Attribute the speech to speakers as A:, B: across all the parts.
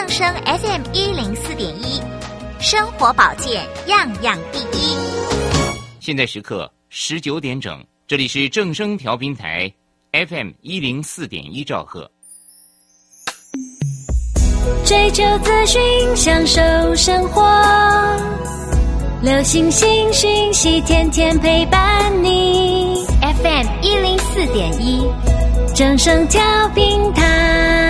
A: 正声 FM 一零四点一，生活保健样样第一。
B: 现在时刻十九点整，这里是正声调频台 FM 一零四点一兆赫。
C: 追求资讯，享受生活，流星星讯息，天天陪伴你。
A: FM 一零四点一，
C: 正声调频台。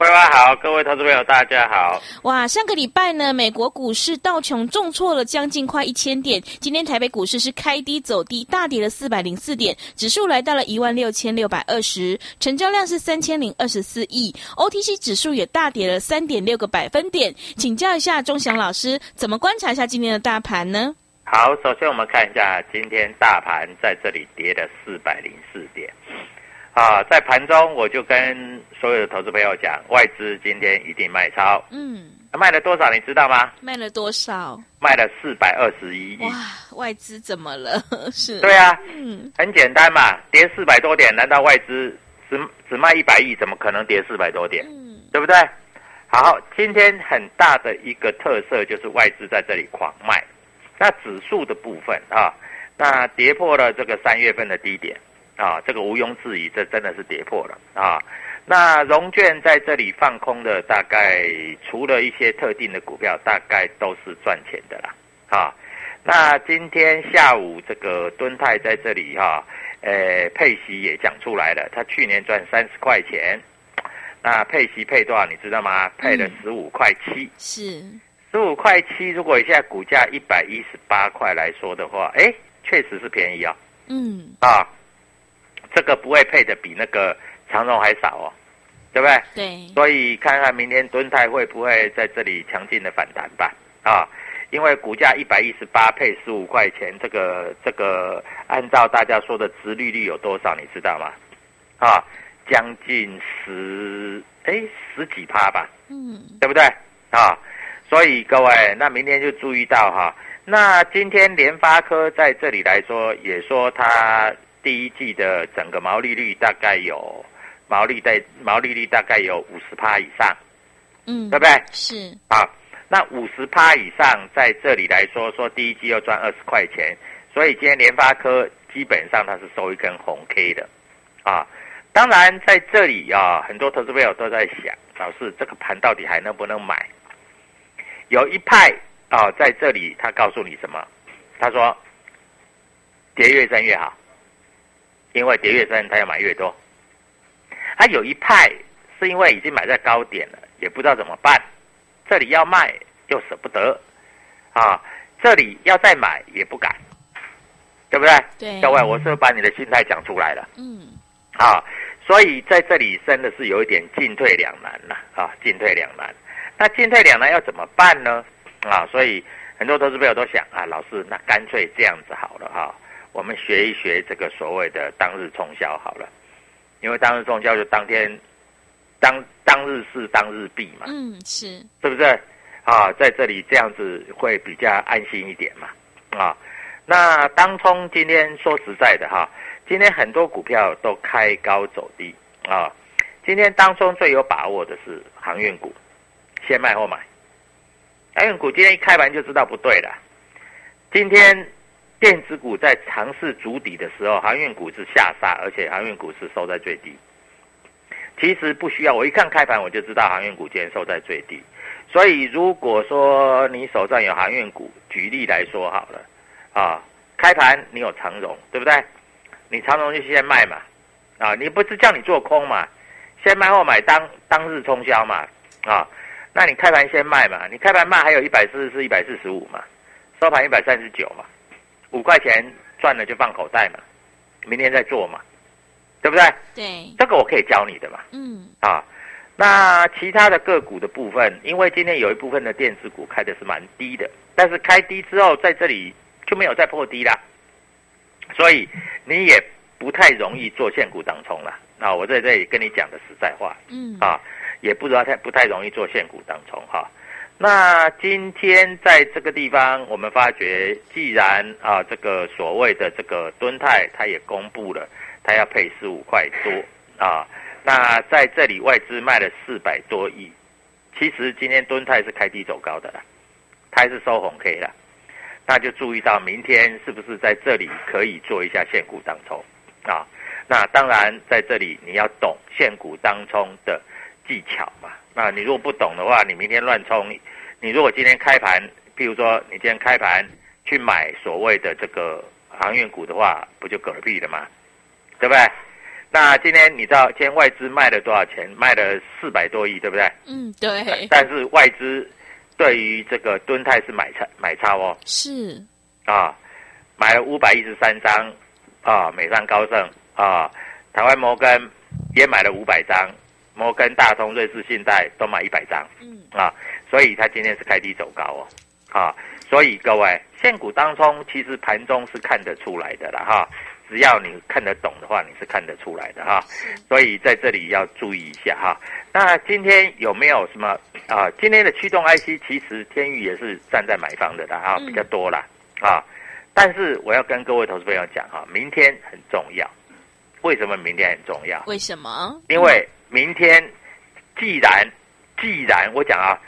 D: 桂花好，各位投资朋友大家好。
E: 哇，上个礼拜呢，美国股市道琼重挫了将近快一千点，今天台北股市是开低走低，大跌了四百零四点，指数来到了一万六千六百二十，成交量是三千零二十四亿，OTC 指数也大跌了三点六个百分点。请教一下钟祥老师，怎么观察一下今天的大盘呢？
D: 好，首先我们看一下今天大盘在这里跌了四百零四点。啊，在盘中我就跟所有的投资朋友讲，外资今天一定卖超。
E: 嗯，
D: 卖了多少你知道吗？
E: 卖了多少？
D: 卖了四百二十一亿。
E: 哇，外资怎么了？是？
D: 对啊，
E: 嗯，
D: 很简单嘛，跌四百多点，难道外资只只卖一百亿，怎么可能跌四百多点？
E: 嗯，
D: 对不对？好，今天很大的一个特色就是外资在这里狂卖。那指数的部分啊，那跌破了这个三月份的低点。啊，这个毋庸置疑，这真的是跌破了啊！那融券在这里放空的，大概除了一些特定的股票，大概都是赚钱的啦。啊，那今天下午这个敦泰在这里哈，呃，配息也讲出来了，他去年赚三十块钱，那配息配多少你知道吗？配了十五块七，
E: 是
D: 十五块七。如果现在股价一百一十八块来说的话，哎，确实是便宜啊。
E: 嗯，
D: 啊。这个不会配的比那个长荣还少哦，对不对？
E: 对。
D: 所以看看明天敦泰会不会在这里强劲的反弹吧？啊，因为股价一百一十八配十五块钱，这个这个按照大家说的殖利率有多少，你知道吗？啊，将近十哎十几趴吧？
E: 嗯，
D: 对不对？啊，所以各位，那明天就注意到哈。那今天联发科在这里来说，也说它。第一季的整个毛利率大概有毛利在毛利率大概有五十趴以上，
E: 嗯，
D: 对不对？
E: 是
D: 啊，那五十趴以上在这里来说，说第一季要赚二十块钱，所以今天联发科基本上它是收一根红 K 的，啊，当然在这里啊，很多投资朋友都在想，老师这个盘到底还能不能买？有一派啊在这里，他告诉你什么？他说，跌越深越好。因为跌越深，他要买越多。他有一派是因为已经买在高点了，也不知道怎么办。这里要卖又舍不得，啊，这里要再买也不敢，对不对？
E: 对。
D: 各位，我是不是把你的心态讲出来了？
E: 嗯。
D: 啊，所以在这里真的是有一点进退两难了啊，进退两难。那进退两难要怎么办呢？啊，所以很多投资朋友都想啊，老师，那干脆这样子好了哈。我们学一学这个所谓的当日冲销好了，因为当日冲销就当天当当日是当日毕嘛，
E: 嗯，是，
D: 是不是？啊，在这里这样子会比较安心一点嘛，啊，那当冲今天说实在的哈，今天很多股票都开高走低。啊，今天当中最有把握的是航运股，先卖后买，航运股今天一开盘就知道不对了，今天电子股在尝试筑底的时候，航运股是下杀，而且航运股是收在最低。其实不需要，我一看开盘我就知道航运股今天收在最低。所以如果说你手上有航运股，举例来说好了，啊，开盘你有长荣，对不对？你长荣就先卖嘛，啊，你不是叫你做空嘛，先卖后买当当日冲销嘛，啊，那你开盘先卖嘛，你开盘卖还有一百四十四、一百四十五嘛，收盘一百三十九嘛，五块钱赚了就放口袋嘛，明天再做嘛。对不对？
E: 对，
D: 这个我可以教你的嘛。
E: 嗯，
D: 啊，那其他的个股的部分，因为今天有一部分的电子股开的是蛮低的，但是开低之后在这里就没有再破低啦，所以你也不太容易做现股当冲了。那我在这里跟你讲的实在话，
E: 嗯，
D: 啊，也不知道太不太容易做现股当冲哈。那今天在这个地方，我们发觉，既然啊，这个所谓的这个敦泰，它也公布了。它要配十五块多啊，那在这里外资卖了四百多亿，其实今天敦泰是开低走高的啦，它是收红 K 了，那就注意到明天是不是在这里可以做一下限股当冲啊？那当然在这里你要懂限股当冲的技巧嘛，那你如果不懂的话，你明天乱冲，你如果今天开盘，譬如说你今天开盘去买所谓的这个航运股的话，不就嗝屁了吗？对不对？那今天你知道今天外资卖了多少钱？卖了四百多亿，对不对？
E: 嗯，对。
D: 但是外资对于这个敦泰是买差买差哦。
E: 是。
D: 啊，买了五百一十三张啊，美商高盛啊，台湾摩根也买了五百张，摩根大通、瑞士信贷都买一百张。嗯。啊，所以它今天是开低走高哦。啊，所以各位现股当中，其实盘中是看得出来的了哈。只要你看得懂的话，你是看得出来的哈。所以在这里要注意一下哈。那今天有没有什么啊？今天的驱动 IC 其实天宇也是站在买方的啦，哈，比较多啦啊。但是我要跟各位投资朋友讲哈，明天很重要。为什么明天很重要？
E: 为什么？
D: 因为明天既然既然我讲啊，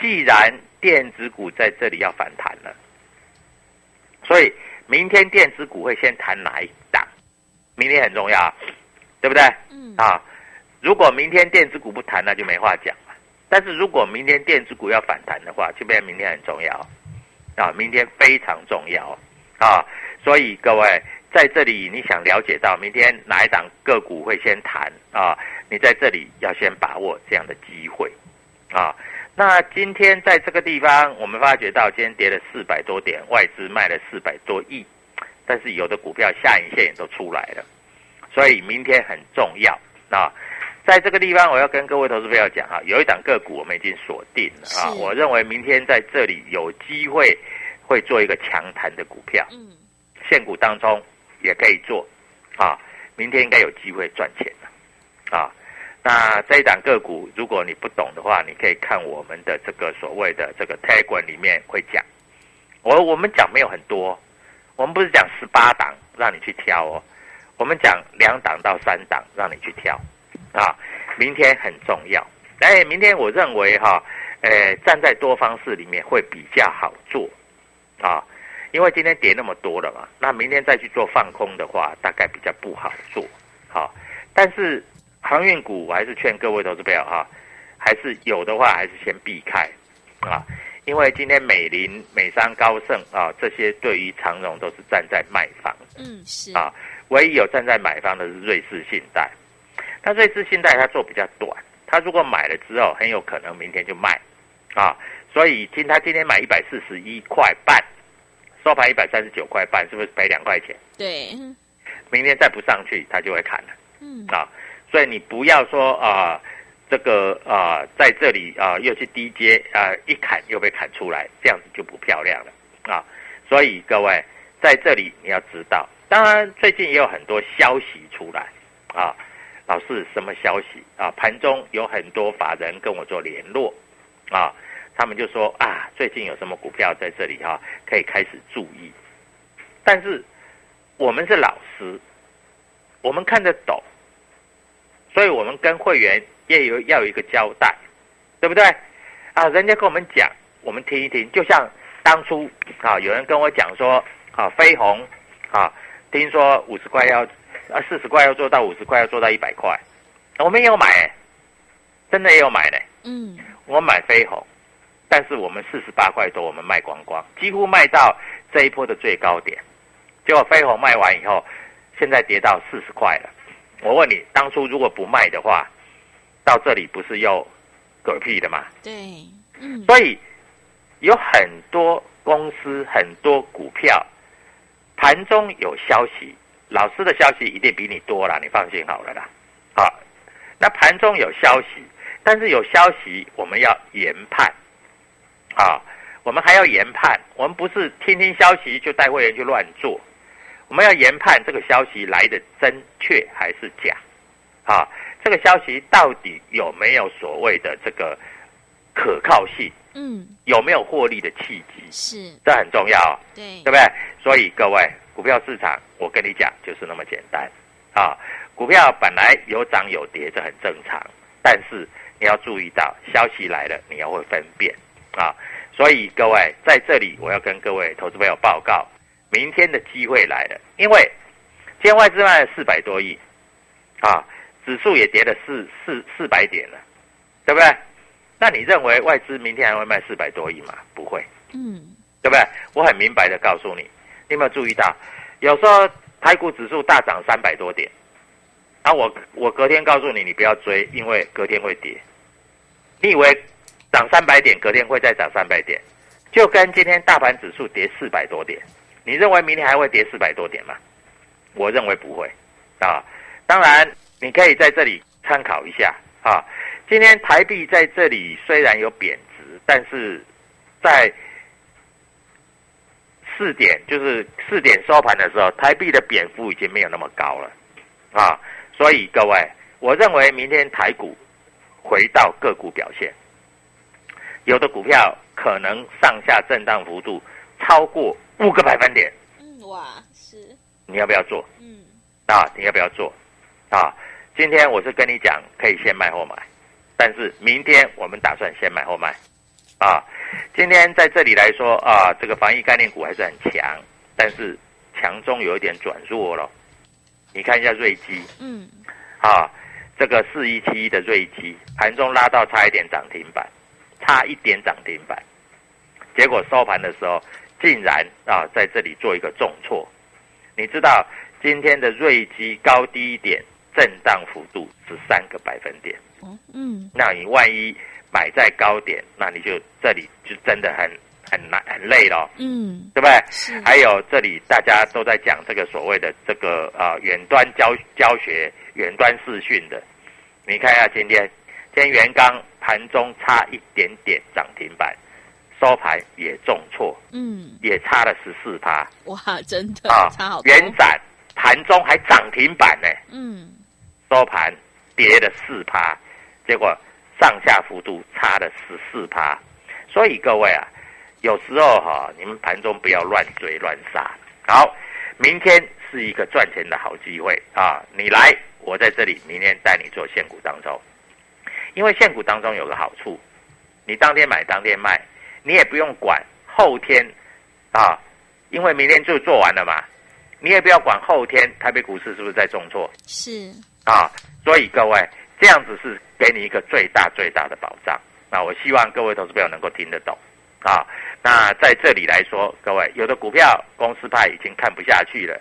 D: 既然电子股在这里要反弹了，所以明天电子股会先谈哪一档？明天很重要，对不对？嗯啊，如果明天电子股不谈，那就没话讲了。但是如果明天电子股要反弹的话，就变明天很重要啊，明天非常重要啊。所以各位在这里，你想了解到明天哪一档个股会先谈啊？你在这里要先把握这样的机会啊。那今天在这个地方，我们发觉到今天跌了四百多点，外资卖了四百多亿。但是有的股票下影线也都出来了，所以明天很重要啊！在这个地方，我要跟各位投资朋友讲啊，有一档个股我们已经锁定了啊，我认为明天在这里有机会会做一个强弹的股票，嗯，现股当中也可以做啊，明天应该有机会赚钱的啊。那这一档个股，如果你不懂的话，你可以看我们的这个所谓的这个 tag 里面会讲，我我们讲没有很多。我们不是讲十八档让你去挑哦，我们讲两档到三档让你去挑，啊，明天很重要。哎，明天我认为哈，呃，站在多方式里面会比较好做，啊，因为今天跌那么多了嘛，那明天再去做放空的话，大概比较不好做，好。但是航运股我还是劝各位投资朋友哈，还是有的话还是先避开，啊。因为今天美林、美商、高盛啊，这些对于长荣都是站在卖方。
E: 嗯，是
D: 啊，唯一有站在买方的是瑞士信贷。那瑞士信贷它做比较短，它如果买了之后，很有可能明天就卖啊。所以今他今天买一百四十一块半，收盘一百三十九块半，是不是赔两块钱？
E: 对。
D: 明天再不上去，它就会砍了。嗯啊，所以你不要说啊。这个啊，在这里啊，又去低阶啊，一砍又被砍出来，这样子就不漂亮了啊。所以各位在这里你要知道，当然最近也有很多消息出来啊。老师，什么消息啊？盘中有很多法人跟我做联络啊。他们就说啊，最近有什么股票在这里哈、可以开始注意。但是我们是老师，我们看得懂，所以我们跟会员也有要有一个交代，对不对？啊，人家跟我们讲，我们听一听。就像当初啊，有人跟我讲说啊，飞鸿啊，听说五十块要啊四十块要做到五十块，要做到一百块，我们也有买、真的也有买的。
E: 嗯，
D: 我买飞鸿，但是我们四十八块多，我们卖光光，几乎卖到这一波的最高点。结果飞鸿卖完以后，现在跌到四十块了。我问你，当初如果不卖的话，到这里不是又嗝屁的吗？
E: 对，嗯，
D: 所以有很多公司、很多股票，盘中有消息，老师的消息一定比你多啦，你放心好了啦。好，那盘中有消息，但是有消息我们要研判，啊，我们还要研判，我们不是听听消息就带会员去乱做，我们要研判这个消息来的真确还是假，啊，这个消息到底有没有所谓的这个可靠性，
E: 嗯，
D: 有没有获利的契机，
E: 是，
D: 这很重要哦。
E: 对
D: 对，不对？所以各位，股票市场，我跟你讲，就是那么简单啊。股票本来有涨有跌，这很正常，但是你要注意到，消息来了，你要会分辨啊。所以各位在这里，我要跟各位投资朋友报告，明天的机会来了，因为今天外资卖了四百多亿啊，指数也跌了四四四百点了，对不对？那你认为外资明天还会卖四百多亿吗？不会。
E: 嗯，
D: 对不对？我很明白的告诉你，你有没有注意到，有时候台股指数大涨三百多点，啊，我我隔天告诉你，你不要追，因为隔天会跌。你以为涨三百点，隔天会再涨三百点，就跟今天大盘指数跌四百多点，你认为明天还会跌四百多点吗？我认为不会，啊，当然你可以在这里参考一下啊。今天台币在这里虽然有贬值，但是在四点就是四点收盘的时候，台币的贬幅已经没有那么高了啊，所以各位，我认为明天台股回到个股表现，有的股票可能上下震荡幅度超过五个百分点，
E: 嗯，哇，是，
D: 你要不要做
E: 嗯，
D: 啊？你要不要做啊？今天我是跟你讲，可以先卖后买，但是明天我们打算先买后卖啊。今天在这里来说啊，这个防疫概念股还是很强，但是强中有一点转弱了。你看一下瑞基
E: 嗯，
D: 啊，这个四一七一的瑞基盘中拉到差一点涨停板，差一点涨停板，结果收盘的时候竟然啊在这里做一个重挫。你知道今天的瑞基高低点震荡幅度是三个百分点，
E: 哦，嗯，
D: 那你万一买在高点，那你就这里就真的很很难很累了，
E: 嗯，
D: 对不对？
E: 是，
D: 还有这里大家都在讲这个所谓的这个啊远端教教学、远端视讯的，你看一下今天，今天元刚盘中差一点点涨停板，收盘也重挫，
E: 嗯，
D: 也差了十四趴。
E: 哇，真的
D: 啊
E: 差好，多，
D: 元展盘中还涨停板呢，
E: 嗯，
D: 收盘跌了四趴，结果上下幅度差了十四趴，所以各位啊，有时候哈、你们盘中不要乱追乱杀。好，明天是一个赚钱的好机会啊！你来，我在这里，明天带你做现股当中，因为现股当中有个好处，你当天买当天卖，你也不用管后天啊，因为明天就做完了嘛，你也不要管后天台北股市是不是在重挫。
E: 是，
D: 啊，所以各位这样子是给你一个最大最大的保障。那我希望各位投资朋友能够听得懂啊。那在这里来说，各位有的股票公司派已经看不下去了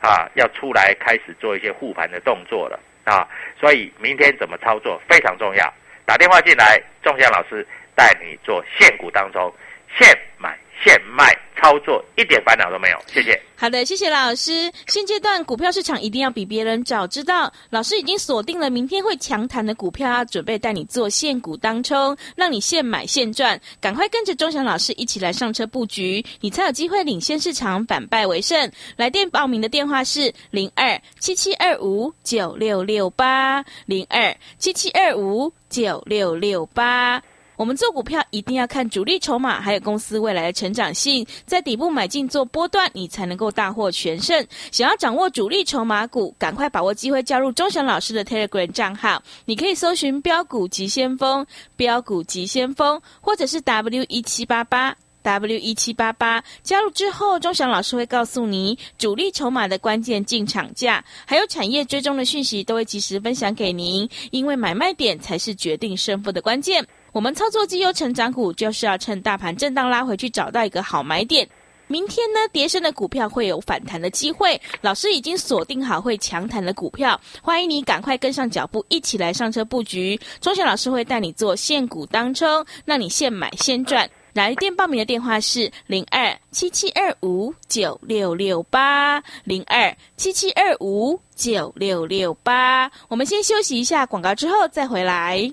D: 啊，要出来开始做一些护盘的动作了啊。所以明天怎么操作非常重要。打电话进来，仲祥老师带你做现股当中现买现卖操作，一点烦恼都没有。谢谢。
E: 好的，谢谢老师。现阶段股票市场一定要比别人早知道，老师已经锁定了明天会强弹的股票，要准备带你做现股当冲，让你现买现赚。赶快跟着钟祥老师一起来上车布局，你才有机会领先市场，反败为胜。来电报名的电话是零二七七二五九六六八零二七七二五九六六八。我们做股票一定要看主力筹码，还有公司未来的成长性，在底部买进做波段，你才能够大获全胜。想要掌握主力筹码股，赶快把握机会加入钟祥老师的 Telegram 账号，你可以搜寻标股急先锋、标股急先锋，或者是 W 一七八八。W 一七八八加入之后，钟祥老师会告诉你主力筹码的关键进场价，还有产业追踪的讯息，都会及时分享给您。因为买卖点才是决定胜负的关键。我们操作绩优成长股，就是要趁大盘震荡拉回去，找到一个好买点。明天呢，跌升的股票会有反弹的机会。老师已经锁定好会强弹的股票，欢迎你赶快跟上脚步，一起来上车布局。钟祥老师会带你做现股当冲，让你现买现赚。来电报名的电话是零二七七二五九六六八零二七七二五九六六八。我们先休息一下广告，之后再回来。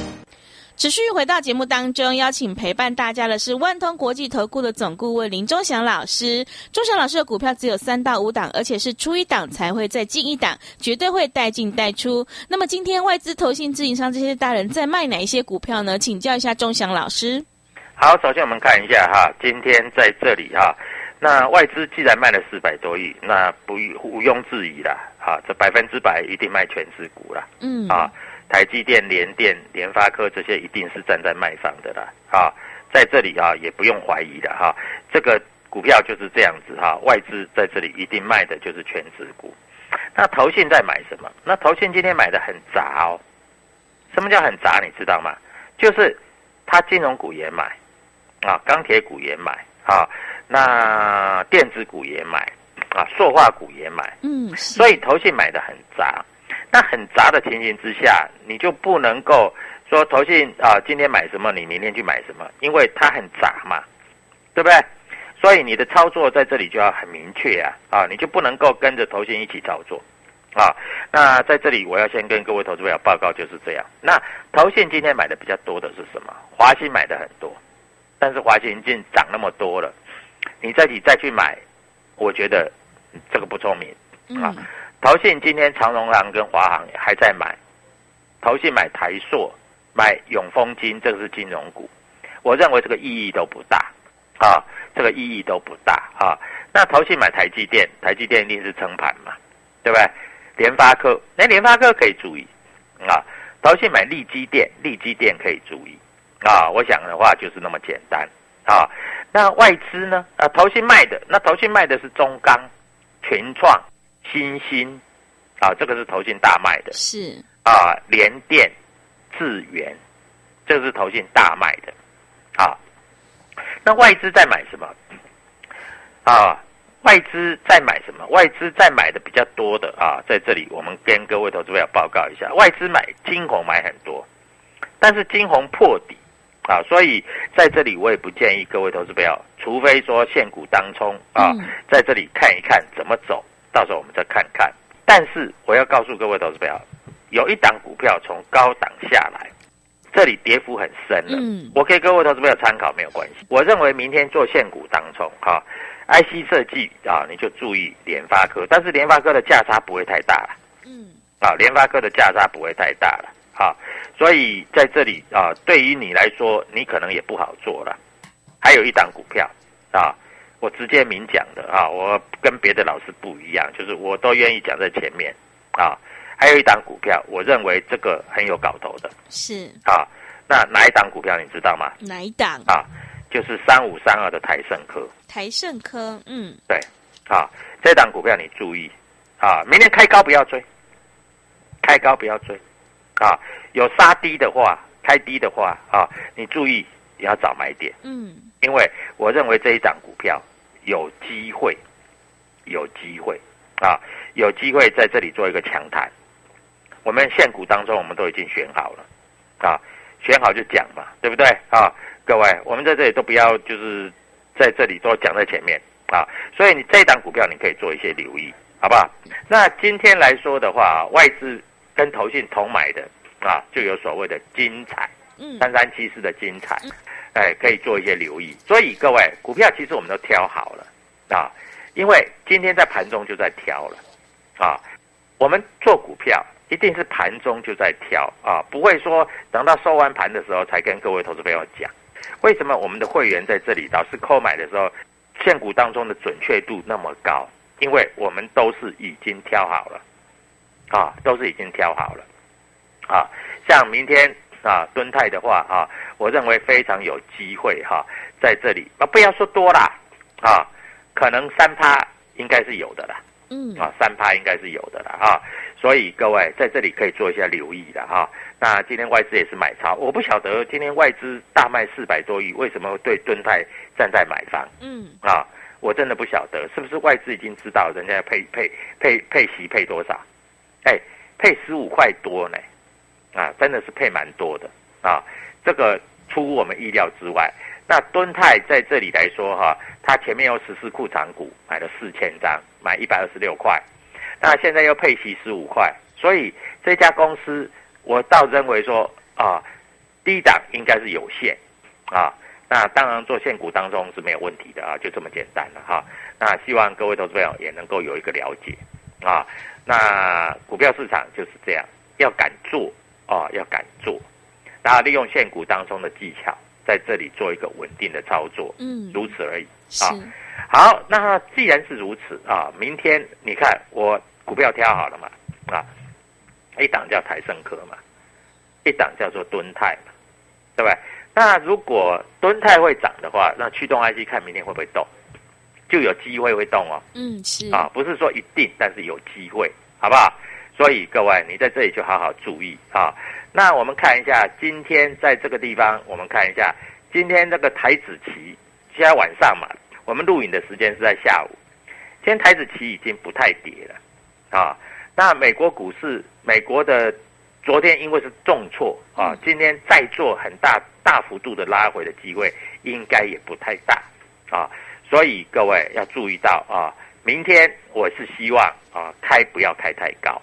E: 持续回到节目当中，邀请陪伴大家的是万通国际投顾的总顾问林忠祥老师。忠祥老师的股票只有三到五档，而且是出一档才会再进一档，绝对会带进带出。那么今天外资、投信、自营商这些大人在卖哪一些股票呢？请教一下忠祥老师。
D: 好，首先我们看一下哈，今天在这里哈，那外资既然卖了四百多亿，那不毋庸置疑啦，哈，这百分之百一定卖全资股了，嗯啊。台积电、联电、联发科这些一定是站在卖方的啦，啊，在这里啊也不用怀疑的哈，这个股票就是这样子哈，外资在这里一定卖的就是全值股。那投信在买什么？那投信今天买的很杂哦。什么叫很杂？你知道吗？就是它金融股也买，啊，钢铁股也买，啊，那电子股也买，啊，塑化股也买，嗯，所以投信买的很杂。那很杂的情形之下，你就不能够说投信啊，今天买什么，你明天去买什么，因为它很杂嘛，对不对？所以你的操作在这里就要很明确啊，啊，你就不能够跟着投信一起操作，啊，那在这里我要先跟各位投资朋友报告就是这样。那投信今天买的比较多的是什么？华兴买的很多，但是华兴已经涨那么多了，你自己再去买，我觉得这个不聪明啊。投信今天长荣行跟华航还在买，投信买台硕、买永丰金，这个是金融股，我认为这个意义都不大啊，这个意义都不大啊。那投信买台积电，台积电一定是撑盘嘛，对不对？联发科，那联发科可以注意啊。投信买利基电，利基电可以注意啊。我想的话就是那么简单啊。那外资呢？啊，投信卖的，那投信卖的是中钢、群创。新。兴，啊，这个是投信大卖的，
E: 是。
D: 啊，联电、智源，这个是投信大卖的，啊，那外资在买什么？啊，外资在买什么？外资在买的比较多的啊，在这里我们跟各位投资者报告一下，外资买金红买很多，但是金红破底。啊，所以在这里我也不建议各位投资者，除非说现股当冲啊，在这里看一看怎么走。到时候我们再看看，但是我要告诉各位投资朋友，有一档股票从高档下来，这里跌幅很深了。嗯，我给各位投资朋友参考没有关系。我认为明天做现股当中，哈，IC 设计啊，你就注意联发科，但是联发科的价差不会太大了。嗯，啊，联发科的价差不会太大了。好，所以在这里啊，对于你来说，你可能也不好做了。还有一档股票啊。我直接明讲的啊，我跟别的老师不一样，就是我都愿意讲在前面啊。还有一档股票，我认为这个很有搞头的，
E: 是
D: 啊。那哪一档股票你知道吗？
E: 哪一档
D: 啊？就是三五三二的台盛科。
E: 台盛科，嗯，
D: 对，啊，这档股票你注意啊，明天开高不要追，开高不要追啊。有杀低的话，开低的话啊，你注意也要找买点，嗯，因为我认为这一档股票。有机会，有机会啊！有机会在这里做一个强弹。我们现股当中，我们都已经选好了啊。选好就讲嘛，对不对啊？各位，我们在这里都不要就是在这里都讲在前面啊，所以你这一档股票你可以做一些留意，好不好？那今天来说的话，外资跟投信同买的啊，就有所谓的精彩，
E: 嗯
D: 三三七四的精彩，哎，可以做一些留意。所以各位，股票其实我们都挑好了啊，因为今天在盘中就在挑了啊。我们做股票一定是盘中就在挑啊，不会说等到收完盘的时候才跟各位投资朋友讲。为什么我们的会员在这里老是购买的时候，现股当中的准确度那么高？因为我们都是已经挑好了，啊，都是已经挑好了，啊，像明天啊，敦泰的话啊，我认为非常有机会哈、在这里啊，不要说多啦，啊，可能三趴应该是有的啦，
E: 嗯
D: 啊，三趴应该是有的啦啊，所以各位在这里可以做一下留意的哈、那今天外资也是买超，我不晓得今天外资大卖四百多亿，为什么会对敦泰站在买方
E: 嗯
D: 啊？我真的不晓得，是不是外资已经知道人家要配配配配息配多少？哎，配十五块多呢，啊，真的是配蛮多的啊，这个出乎我们意料之外。那敦泰在这里来说哈、它前面有十四库藏股买了四千张，买一百二十六块，那现在又配息十五块，所以这家公司我倒认为说啊，低档应该是有限啊。那当然做现股当中是没有问题的啊，就这么简单了哈。那希望各位投资朋友也能够有一个了解啊。那股票市场就是这样，要敢做啊，要敢做，然后利用现股当中的技巧，在这里做一个稳定的操作，
E: 嗯，
D: 如此而已。
E: 是
D: 啊好，那既然是如此啊，明天你看我股票挑好了嘛啊，一档叫台盛科嘛，一档叫做敦泰嘛，对不对？那如果敦泰会涨的话，那驱动 IC 看明天会不会动，就有机会会动哦。
E: 嗯是
D: 啊，不是说一定，但是有机会，好不好？所以各位，你在这里就好好注意啊。那我们看一下今天在这个地方，我们看一下今天这个台子期，现在晚上嘛，我们录影的时间是在下午。今天台子期已经不太跌了啊。那美国股市，美国的昨天因为是重挫啊，今天再做很大大幅度的拉回的机会，应该也不太大啊。所以各位要注意到啊，明天我是希望啊开不要开太高。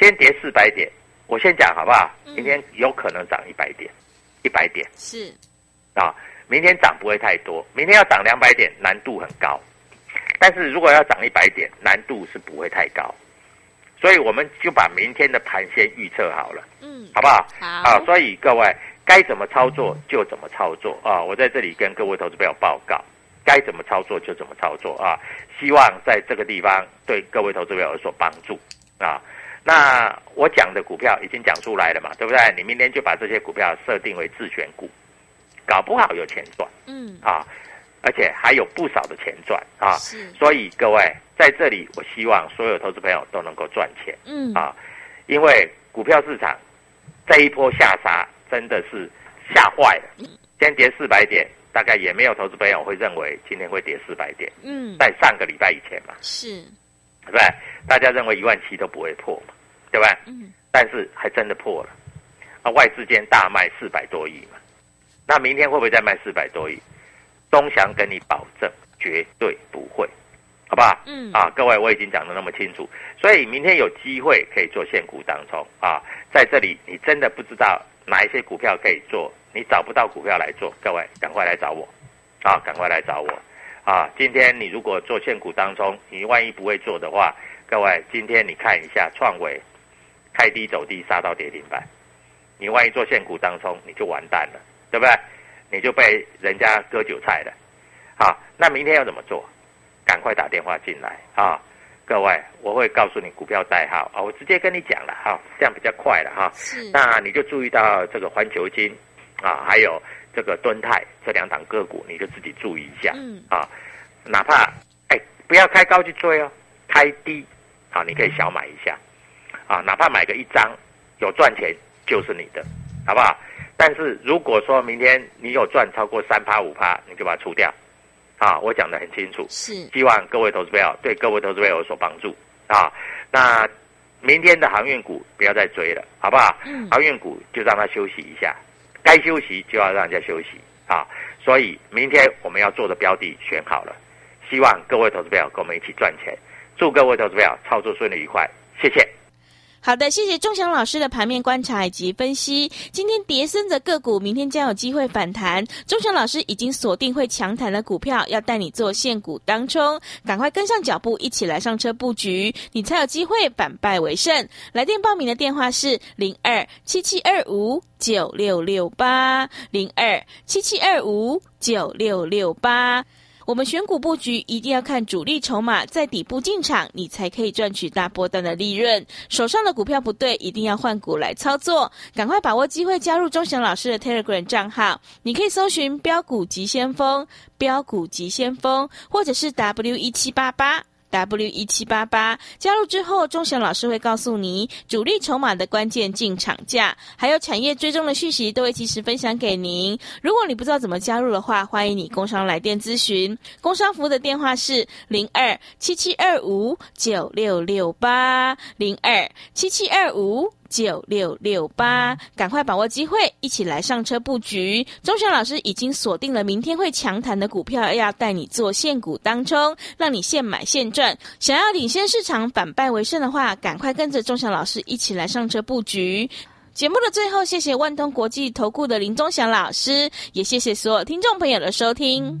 D: 今天跌四百点，我先讲好不好？
E: 嗯
D: 明天有可能涨一百点，一百点
E: 是
D: 啊。明天涨不会太多，明天要涨两百点难度很高，但是如果要涨一百点，难度是不会太高。所以我们就把明天的盘先预测好了，
E: 嗯
D: 好不好？
E: 好
D: 啊，所以各位该怎么操作就怎么操作啊！我在这里跟各位投资朋友报告，该怎么操作就怎么操作啊！希望在这个地方对各位投资朋友有所帮助啊！那我讲的股票已经讲出来了嘛，对不对？你明天就把这些股票设定为自选股，搞不好有钱赚
E: 嗯
D: 啊！而且还有不少的钱赚啊！
E: 是
D: 所以各位在这里，我希望所有投资朋友都能够赚钱。
E: 嗯
D: 啊，因为股票市场这一波下杀真的是吓坏了，先跌四百点，大概也没有投资朋友会认为今天会跌四百点，
E: 嗯
D: 在上个礼拜以前嘛，
E: 是
D: 对不对？大家认为一万七都不会破嘛，对吧？
E: 嗯
D: 但是还真的破了，啊，外资间大卖四百多亿嘛，那明天会不会再卖四百多亿？东翔跟你保证绝对不会，好不好？
E: 嗯
D: 啊，各位我已经讲的那么清楚，所以明天有机会可以做现股当中啊，在这里你真的不知道哪一些股票可以做，你找不到股票来做，各位赶快来找我，啊，赶快来找我，啊，今天你如果做现股当中，你万一不会做的话，各位今天你看一下创维开低走低杀到跌停板，你万一做现股当中，你就完蛋了，对不对？你就被人家割韭菜了。好，那明天要怎么做？赶快打电话进来啊！各位，我会告诉你股票代号啊，我直接跟你讲了哈、这样比较快了哈、
E: 是
D: 那你就注意到这个环球金啊，还有这个敦泰这两档个股，你就自己注意一下。
E: 嗯
D: 啊，哪怕哎不要开高去追哦，开低啊，你可以小买一下啊，哪怕买个一张有赚钱就是你的，好不好？但是如果说明天你有赚超过三趴五趴，你就把它出掉啊，我讲的很清楚。
E: 是
D: 希望各位投资朋友对各位投资朋友有所帮助啊。那明天的航运股不要再追了，好不好？
E: 嗯
D: 航运股就让它休息一下该休息就要让人家休息啊。所以明天我们要做的标的选好了，希望各位投资朋友跟我们一起赚钱。祝各位投资朋友操作顺利愉快，谢谢。
E: 好的，谢谢钟祥老师的盘面观察以及分析。今天跌升的个股，明天将有机会反弹。钟祥老师已经锁定会强弹的股票，要带你做现股当中，赶快跟上脚步，一起来上车布局，你才有机会反败为胜。来电报名的电话是零二七七二五九六六八零二七七二五九六六八。我们选股布局一定要看主力筹码在底部进场，你才可以赚取大波段的利润。手上的股票不对，一定要换股来操作。赶快把握机会，加入钟祥老师的 Telegram 账号，你可以搜寻“标股急先锋”、“标股急先锋”或者是 W 一七八八。W 一七八八加入之后，钟祥老师会告诉你主力筹码的关键进场价，还有产业追踪的讯息，都会及时分享给您。如果你不知道怎么加入的话，欢迎你工商来电咨询。工商服务的电话是零二七七二五九六六八零二七七二五。九六六八，赶快把握机会，一起来上车布局。钟祥老师已经锁定了明天会强弹的股票，要带你做现股当中，让你现买现赚。想要领先市场、反败为胜的话，赶快跟着钟祥老师一起来上车布局。节目的最后，谢谢万通国际投顾的林钟祥老师，也谢谢所有听众朋友的收听。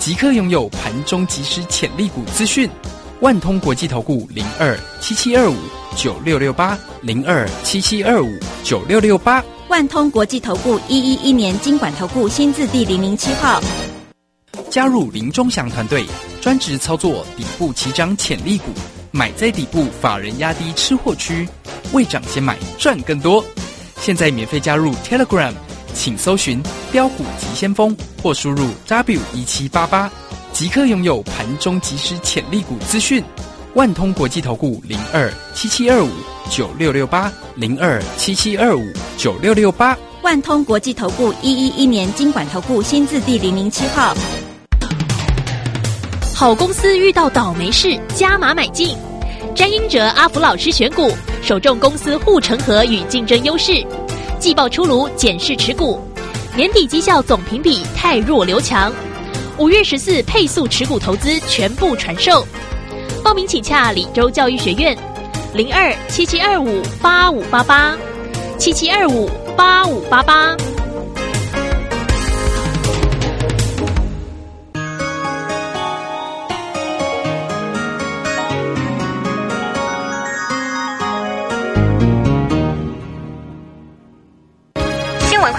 F: 即刻拥有盘中即时潜力股资讯，万通国际投顾零二七七二五九六六八零二七七二五九六六八，
G: 万通国际投顾一一一年经管投顾新字第零零七号，
F: 加入林中祥团队，专职操作底部起涨潜力股，买在底部，法人压低吃货区，未涨先买赚更多。现在免费加入 Telegram。请搜寻标股急先锋，或输入 W 一七八八，即刻拥有盘中即时潜力股资讯。万通国际投顾零二七七二五九六六八零二七七二五九六六八。
G: 万通国际投顾一一一年经管投顾新字第零零七号。
H: 好公司遇到倒霉事，加码买进。詹英哲阿福老师选股，首重公司护城河与竞争优势。季报出炉，检视持股，年底绩效总评比太弱留强。五月十四配速持股投资全部传授，报名请洽李州教育学院，零二七七二五八五八八七七二五八五八八。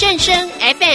I: 正声 FM。